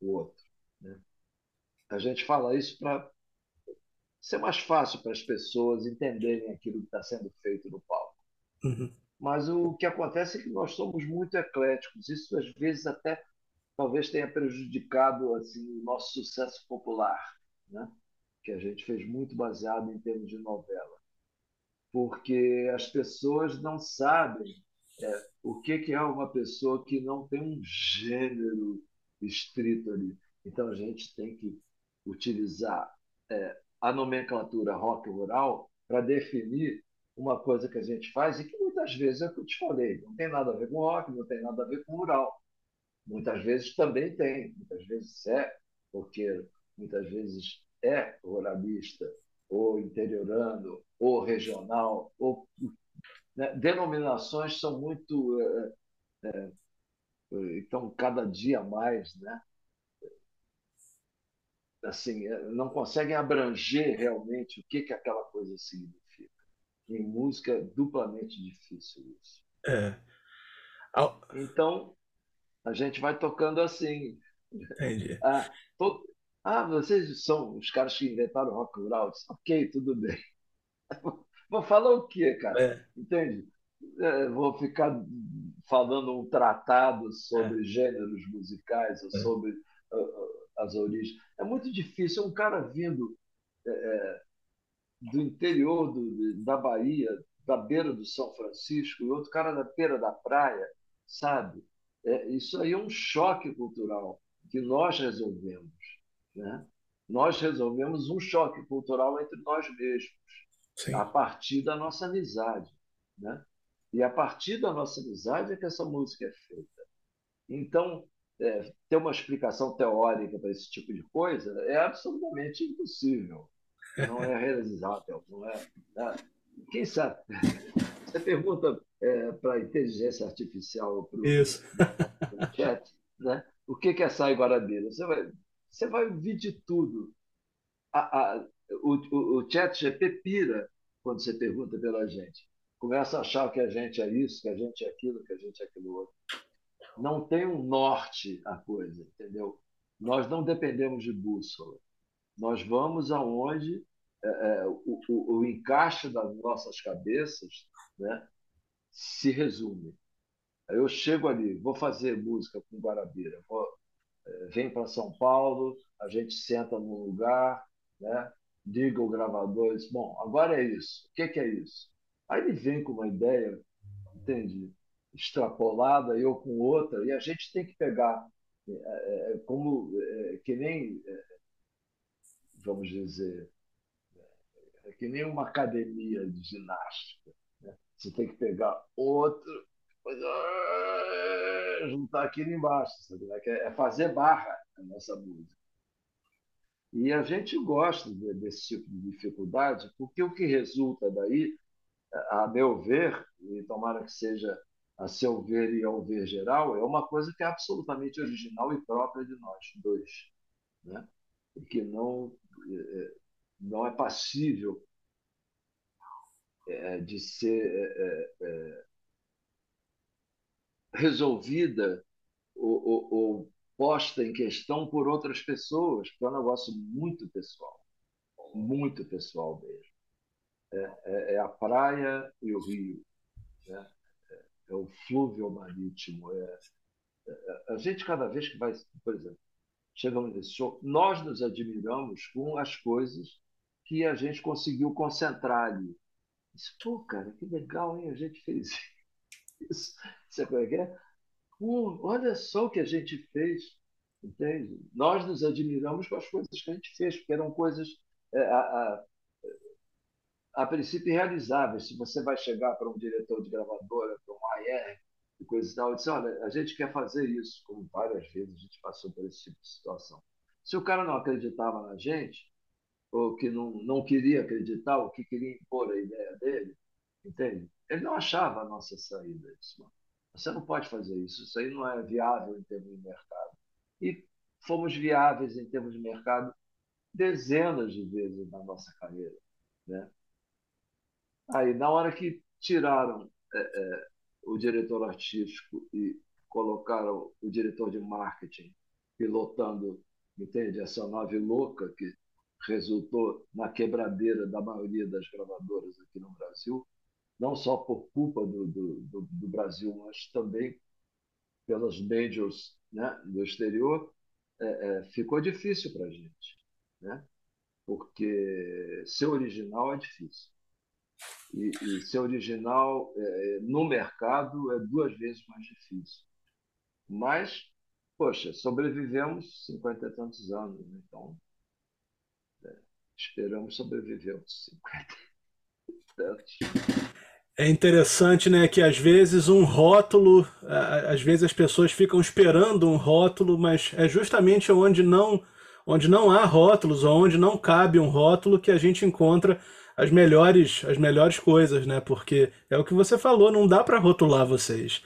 o outro. Né? A gente fala isso para ser mais fácil para as pessoas entenderem aquilo que está sendo feito no palco. Uhum. Mas o que acontece é que nós somos muito ecléticos, isso às vezes até talvez tenha prejudicado assim o nosso sucesso popular, né? que a gente fez muito baseado em termos de novela porque as pessoas não sabem é, o que, que é uma pessoa que não tem um gênero estrito ali. Então a gente tem que utilizar é, a nomenclatura rock rural para definir uma coisa que a gente faz e que muitas vezes é o que eu te falei, não tem nada a ver com rock, não tem nada a ver com rural. Muitas vezes também tem, muitas vezes é roqueiro, muitas vezes é ruralista, ou interiorando, ou regional, ou né? denominações são muito é, é, então cada dia mais, né? Assim, é, não conseguem abranger realmente o que que aquela coisa significa. Em música é duplamente difícil isso. É. Então a gente vai tocando assim. Entendi. (laughs) Ah, to... ah, vocês são os caras que inventaram rock rural. Ok, tudo bem. (laughs) Vou falar o quê, cara? É. Entende? É, vou ficar falando um tratado sobre é. gêneros musicais ou é. sobre uh, as origens. É muito difícil. Um cara vindo é, é, do interior do, da Bahia, da beira do São Francisco, e outro cara da beira da praia, sabe? É, isso aí é um choque cultural que nós resolvemos. Né? Nós resolvemos um choque cultural entre nós mesmos, Sim. a partir da nossa amizade. Né? E a partir da nossa amizade é que essa música é feita. Então, é, ter uma explicação teórica para esse tipo de coisa é absolutamente impossível. Não é realizável. Não é, né? Quem sabe? (laughs) Você pergunta é, para a inteligência artificial, para o (laughs) chat, né? o que é Sai Guarabira? Você vai, você vai ouvir de tudo. A, a, o, o, o chat GP pira quando você pergunta pela gente começa a achar que a gente é isso, que a gente é aquilo, que a gente é aquilo outro. Não tem um norte a coisa, entendeu? Nós não dependemos de bússola. Nós vamos aonde é, é, o, o, o, encaixe das nossas cabeças né, se resume. Eu chego ali, vou fazer música com Guarabira, vou, é, vem para São Paulo, a gente senta num lugar, né, liga o gravador diz, bom, agora é isso. O que, que é isso? Aí ele vem com uma ideia, entende? Extrapolada, eu com outra, e a gente tem que pegar é, é, como é, que nem, vamos dizer, que nem uma academia de ginástica. Né? Você tem que pegar outro, depois, ah, juntar aquilo embaixo, sabe? É fazer barra a nossa música. E a gente gosta desse tipo de dificuldade, porque o que resulta daí a meu ver, e tomara que seja a seu ver e ao ver geral, é uma coisa que é absolutamente original e própria de nós dois, né? e que não, é, não é passível é, de ser é, é, resolvida ou, ou, ou posta em questão por outras pessoas, porque é um negócio muito pessoal, muito pessoal mesmo é, é, é a praia e o rio, né? É, é o flúvio marítimo. É, é, a gente, cada vez que vai, por exemplo, chegamos nesse show, nós nos admiramos com as coisas que a gente conseguiu concentrar ali. Disse, Pô, cara, que legal, hein? A gente fez (laughs) isso. Você como é que é? Pô, olha só o que a gente fez, entende? Nós nos admiramos com as coisas que a gente fez, porque eram coisas. É, a, a, a princípio realizáveis. Se você vai chegar para um diretor de gravadora, para um AR, e coisa e tal, e dizer, olha, a gente quer fazer isso, como várias vezes a gente passou por esse tipo de situação. Se o cara não acreditava na gente, ou que não, não queria acreditar, ou que queria impor a ideia dele, entende? Ele não achava a nossa saída. Isso, Você não pode fazer isso, isso aí não é viável em termos de mercado. E fomos viáveis em termos de mercado dezenas de vezes na nossa carreira. Né? Aí, na hora que tiraram é, é, o diretor artístico e colocaram o diretor de marketing pilotando, entende, essa nave louca que resultou na quebradeira da maioria das gravadoras aqui no Brasil, não só por culpa do, do, do, do Brasil, mas também pelas majors né, do exterior, é, é, ficou difícil para a gente, né? porque ser original é difícil. E, e ser original é, no mercado é duas vezes mais difícil. Mas, poxa, sobrevivemos cinquenta e tantos anos, né? então é, esperamos sobreviver uns cinquenta e tantos. É interessante, né, que às vezes um rótulo, às vezes as pessoas ficam esperando um rótulo, mas é justamente onde não, onde não há rótulos, onde não cabe um rótulo que a gente encontra as melhores, as melhores coisas, né? Porque é o que você falou, não dá para rotular vocês.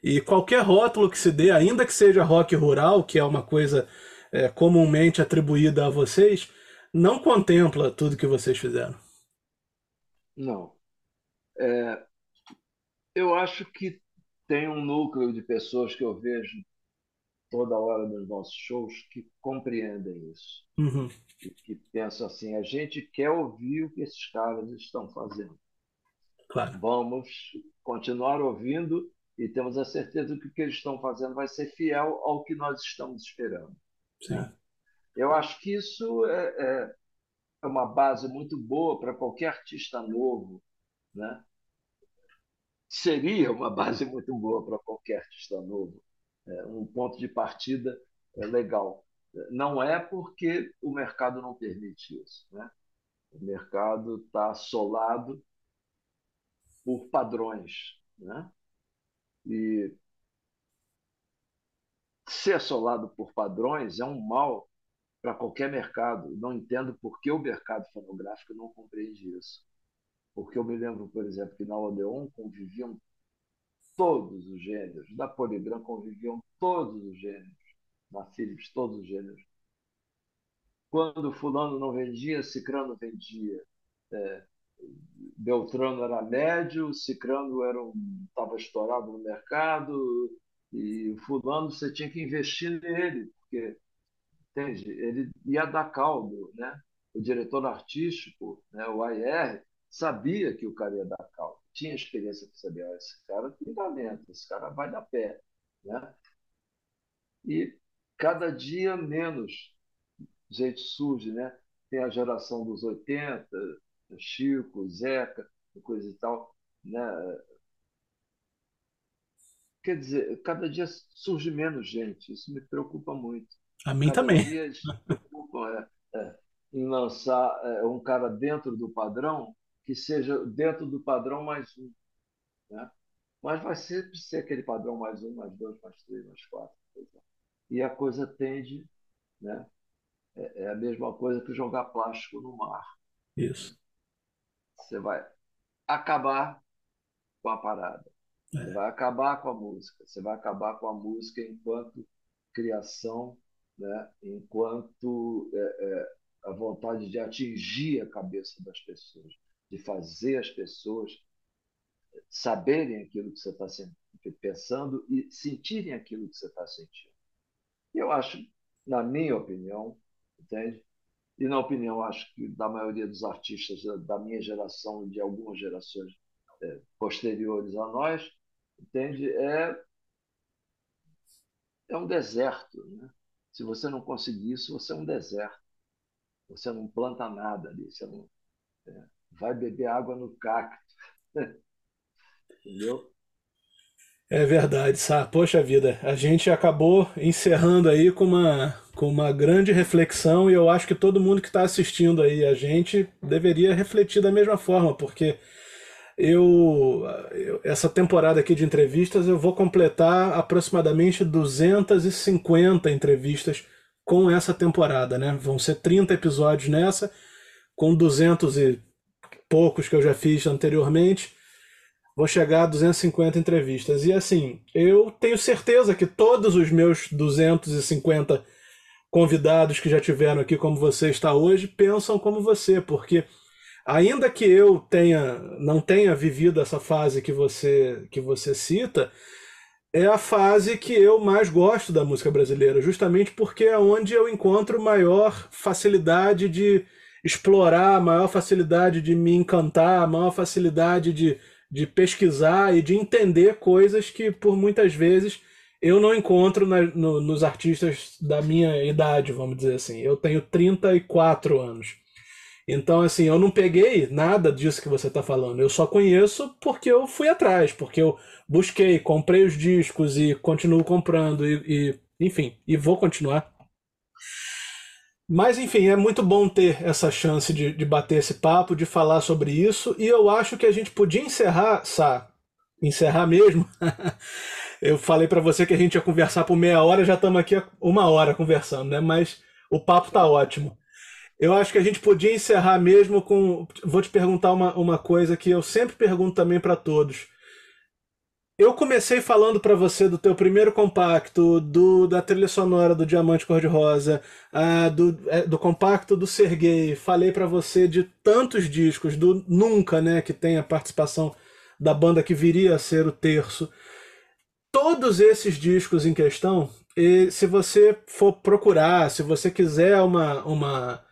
E qualquer rótulo que se dê, ainda que seja rock rural, que é uma coisa é, comumente atribuída a vocês, não contempla tudo que vocês fizeram. Não. É, eu acho que tem um núcleo de pessoas que eu vejo toda hora nos nossos shows que compreendem isso. Uhum. Que, que pensam assim: a gente quer ouvir o que esses caras estão fazendo. Claro. Vamos continuar ouvindo e temos a certeza que o que eles estão fazendo vai ser fiel ao que nós estamos esperando. Sim. Eu acho que isso é, é, é uma base muito boa para qualquer artista novo né? seria uma base muito boa para qualquer artista novo, um ponto de partida é, legal. Não é porque o mercado não permite isso. Né? O mercado está assolado por padrões. Né? E ser assolado por padrões é um mal para qualquer mercado. Não entendo por que o mercado fonográfico não compreende isso. Porque eu me lembro, por exemplo, que na Odeon conviviam todos os gêneros, da Polygram conviviam todos os gêneros, na Philips todos os gêneros. Quando fulano não vendia, Cicrano vendia. É, Beltrano era médio, Cicrano era um estava estourado no mercado e fulano você tinha que investir nele, porque entende? Ele ia dar caldo, né? O diretor artístico, né, o AR, sabia que o cara ia dar caldo, tinha experiência para saber, oh, esse cara tem talento, esse cara vai dar pé. Né? E cada dia menos gente surge, né? Tem a geração dos 80, Chico, Zeca, coisa e tal, né? Quer dizer, cada dia surge menos gente, isso me preocupa muito. A mim cada também. Dia eles se preocupam é, é, em lançar é, um cara dentro do padrão que seja dentro do padrão mais um. Né? Mas vai sempre ser aquele padrão mais um, mais dois, mais três, mais quatro. E a coisa tende. Né? É, é a mesma coisa que jogar plástico no mar. Isso. Você vai acabar com a parada. É. Você vai acabar com a música. Você vai acabar com a música enquanto criação, né? enquanto é, é, a vontade de atingir a cabeça das pessoas de fazer as pessoas saberem aquilo que você está pensando e sentirem aquilo que você está sentindo. Eu acho, na minha opinião, entende? E na opinião, acho que da maioria dos artistas da minha geração e de algumas gerações é, posteriores a nós, entende? É, é um deserto. Né? Se você não conseguir isso, você é um deserto. Você não planta nada ali. Você não, é, vai beber água no cacto. (laughs) Entendeu? É verdade, Sá. Poxa vida, a gente acabou encerrando aí com uma, com uma grande reflexão e eu acho que todo mundo que está assistindo aí a gente deveria refletir da mesma forma, porque eu, eu, essa temporada aqui de entrevistas eu vou completar aproximadamente 250 entrevistas com essa temporada, né? Vão ser 30 episódios nessa, com 200 e poucos que eu já fiz anteriormente, vou chegar a 250 entrevistas. E assim, eu tenho certeza que todos os meus 250 convidados que já tiveram aqui, como você está hoje, pensam como você, porque ainda que eu tenha não tenha vivido essa fase que você que você cita, é a fase que eu mais gosto da música brasileira, justamente porque é onde eu encontro maior facilidade de explorar, a maior facilidade de me encantar, a maior facilidade de, de pesquisar e de entender coisas que por muitas vezes eu não encontro na, no, nos artistas da minha idade, vamos dizer assim. Eu tenho 34 anos. Então, assim, eu não peguei nada disso que você está falando. Eu só conheço porque eu fui atrás, porque eu busquei, comprei os discos e continuo comprando e, e enfim, e vou continuar. Mas, enfim, é muito bom ter essa chance de, de bater esse papo, de falar sobre isso, e eu acho que a gente podia encerrar, Sá, encerrar mesmo. (laughs) eu falei para você que a gente ia conversar por meia hora, já estamos aqui uma hora conversando, né? Mas o papo tá ótimo. Eu acho que a gente podia encerrar mesmo com. Vou te perguntar uma, uma coisa que eu sempre pergunto também para todos. Eu comecei falando para você do teu primeiro compacto, do da trilha sonora do Diamante Cor-de-Rosa, uh, do, é, do compacto do Sergei. Falei para você de tantos discos, do Nunca, né, que tem a participação da banda que viria a ser o terço. Todos esses discos em questão, e se você for procurar, se você quiser uma, uma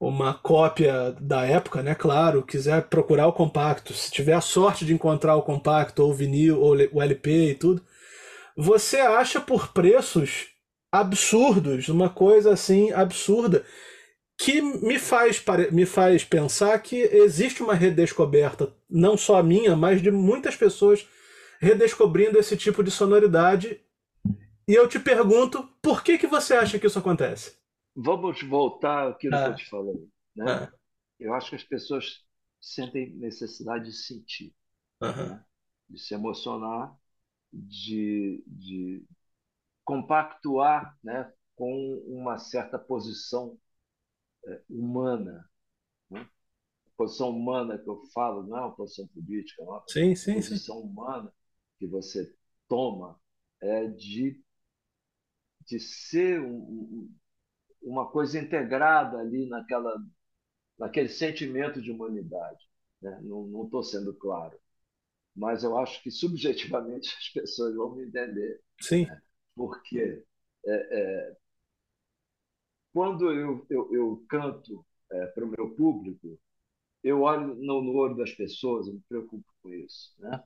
uma cópia da época, né? Claro, quiser procurar o compacto, se tiver a sorte de encontrar o compacto ou o vinil ou o LP e tudo, você acha por preços absurdos, uma coisa assim absurda que me faz me faz pensar que existe uma redescoberta, não só minha, mas de muitas pessoas redescobrindo esse tipo de sonoridade. E eu te pergunto, por que que você acha que isso acontece? Vamos voltar àquilo ah. que eu te falei. Né? Ah. Eu acho que as pessoas sentem necessidade de sentir, né? de se emocionar, de, de compactuar né? com uma certa posição é, humana. Né? A posição humana que eu falo não é uma posição política, é uma sim, sim, posição sim. humana que você toma é de, de ser um, uma coisa integrada ali naquela, naquele sentimento de humanidade. Né? Não estou sendo claro, mas eu acho que subjetivamente (laughs) as pessoas vão me entender. Sim. Né? Porque é, é, quando eu, eu, eu canto é, para o meu público, eu olho no, no, olho das pessoas, eu me preocupo com isso. Né?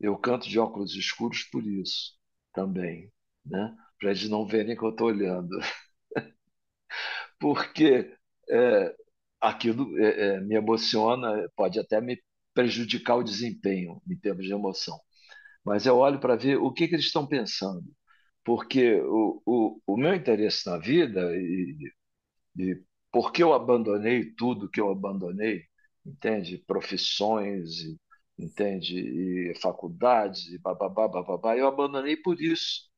Eu canto de óculos escuros por isso também, né? para eles não verem que eu estou olhando. (laughs) porque é, aquilo é, é, me emociona, pode até me prejudicar o desempenho em termos de emoção. Mas eu olho para ver o que, que eles estão pensando. Porque o, o, o meu interesse na vida e, e porque eu abandonei tudo que eu abandonei, entende? Profissões, entende? E faculdades, e bababá, bababá, eu abandonei por isso,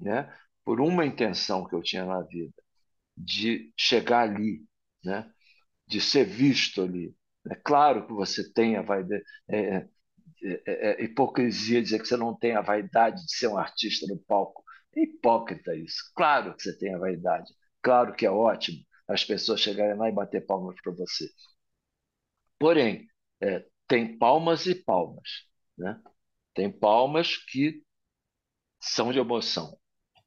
né? Por uma intenção que eu tinha na vida de chegar ali, né? de ser visto ali. É claro que você tem a vaidade, é, é, é, é, hipocrisia dizer que você não tem a vaidade de ser um artista no palco. É hipócrita isso. Claro que você tem a vaidade. Claro que é ótimo as pessoas chegarem lá e bater palmas para você. Porém, é, tem palmas e palmas. Né? Tem palmas que são de emoção.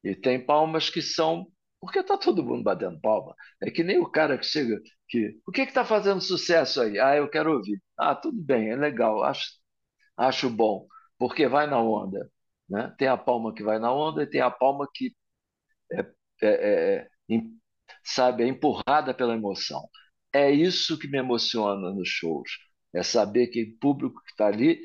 E tem palmas que são porque está todo mundo batendo palma. É que nem o cara que chega que. O que está fazendo sucesso aí? Ah, eu quero ouvir. Ah, tudo bem, é legal, acho, acho bom, porque vai na onda. Né? Tem a palma que vai na onda e tem a palma que é, é, é, é sabe, é empurrada pela emoção. É isso que me emociona nos shows. É saber que o público que está ali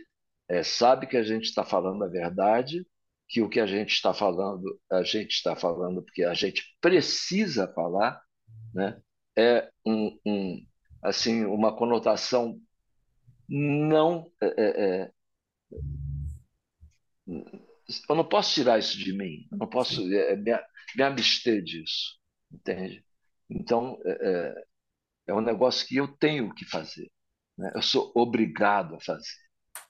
é, sabe que a gente está falando a verdade que o que a gente está falando, a gente está falando porque a gente precisa falar, né? é um, um assim uma conotação não é, é, é eu não posso tirar isso de mim, eu não posso é, me, me abster disso, entende? Então é, é, é um negócio que eu tenho que fazer, né? eu sou obrigado a fazer,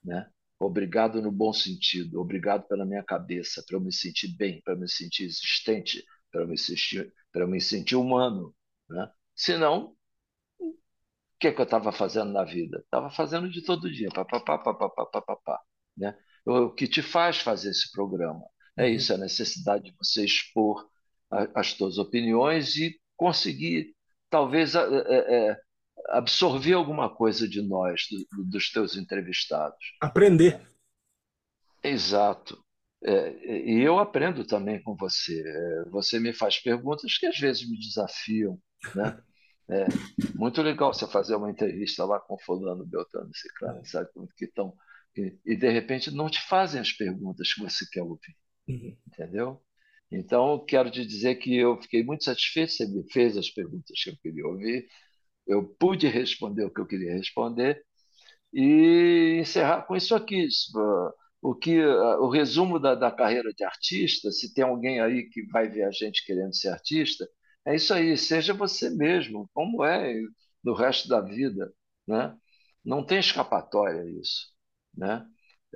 né? Obrigado no bom sentido, obrigado pela minha cabeça, para eu me sentir bem, para eu me sentir existente, para eu me sentir, para me sentir humano. Né? Senão, o que, que eu estava fazendo na vida? Estava fazendo de todo dia, papapá, papapá, papapá. Né? O que te faz fazer esse programa? É uhum. isso, a necessidade de você expor as suas opiniões e conseguir, talvez, é, é, absorver alguma coisa de nós, do, dos teus entrevistados. Aprender. Exato. É, e eu aprendo também com você. É, você me faz perguntas que às vezes me desafiam, né? É muito legal você fazer uma entrevista lá com fulano, Beltrano, Ciclano, sabe? Que estão e, e, de repente não te fazem as perguntas que você quer ouvir, Uhum. entendeu? Então, quero te dizer que eu fiquei muito satisfeito, você me fez as perguntas que eu queria ouvir, eu pude responder o que eu queria responder e encerrar com isso aqui. O que o resumo da, da carreira de artista, se tem alguém aí que vai ver a gente querendo ser artista, é isso aí, seja você mesmo, como é no resto da vida, né? Não tem escapatória isso, né?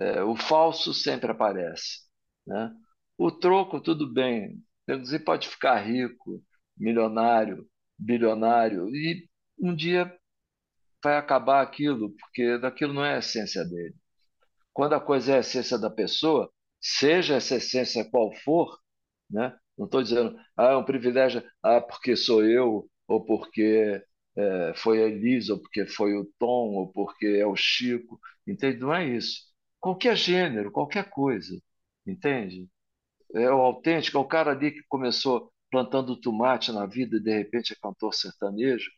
É, o falso sempre aparece, né? O troco tudo bem, você pode ficar rico, milionário, bilionário e um dia vai acabar aquilo, porque daquilo não é a essência dele. Quando a coisa é a essência da pessoa, seja essa essência qual for, né? não estou dizendo, ah, é um privilégio, ah, porque sou eu, ou porque é, foi a Elisa, ou porque foi o Tom, ou porque é o Chico, entende? Não é isso. Qualquer gênero, qualquer coisa, entende? É o autêntico, é o cara ali que começou plantando tomate na vida e de repente é cantor sertanejo,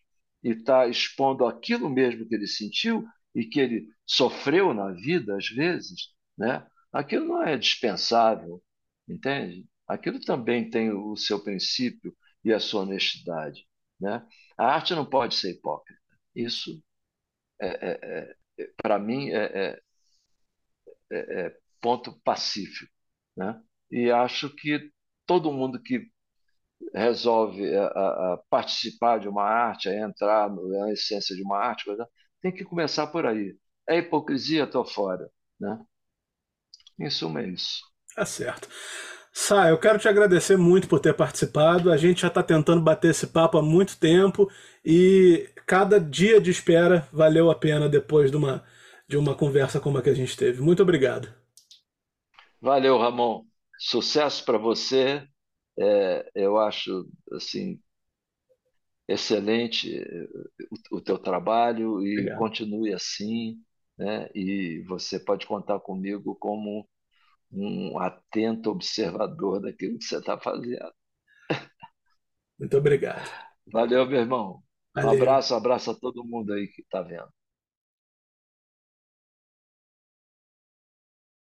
e está expondo aquilo mesmo que ele sentiu e que ele sofreu na vida, às vezes, né? aquilo não é dispensável, entende? Aquilo também tem o seu princípio e a sua honestidade. Né? A arte não pode ser hipócrita. Isso, é, é, é, para mim, é, é, é ponto pacífico. Né? E acho que todo mundo que resolve a, a participar de uma arte, a entrar na essência de uma arte, tem que começar por aí. É hipocrisia, estou fora. Né? Em suma, é isso. Tá certo. Sá, eu quero te agradecer muito por ter participado. A gente já está tentando bater esse papo há muito tempo e cada dia de espera valeu a pena depois de uma, de uma conversa como a que a gente teve. Muito obrigado. Valeu, Ramon. Sucesso para você é, eu acho assim excelente eh, o, o teu trabalho e Obrigado. continue assim, né? E você pode contar comigo como um atento observador daquilo que você está fazendo. Muito obrigado. Valeu, meu irmão. Um Valeu. abraço, um abraço a todo mundo aí que está vendo.